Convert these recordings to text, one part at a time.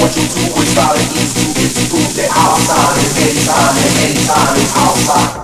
what you do is solid. It's to get the proof that outside is inside and inside is outside.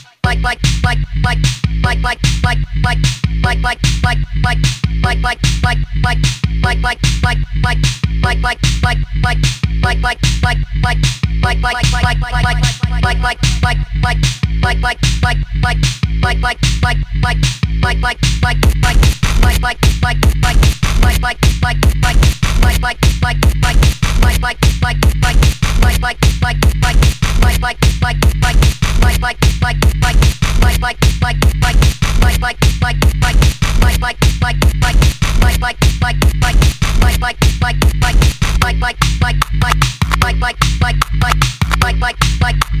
bike bike like